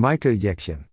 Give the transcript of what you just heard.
Michael Jäckchen.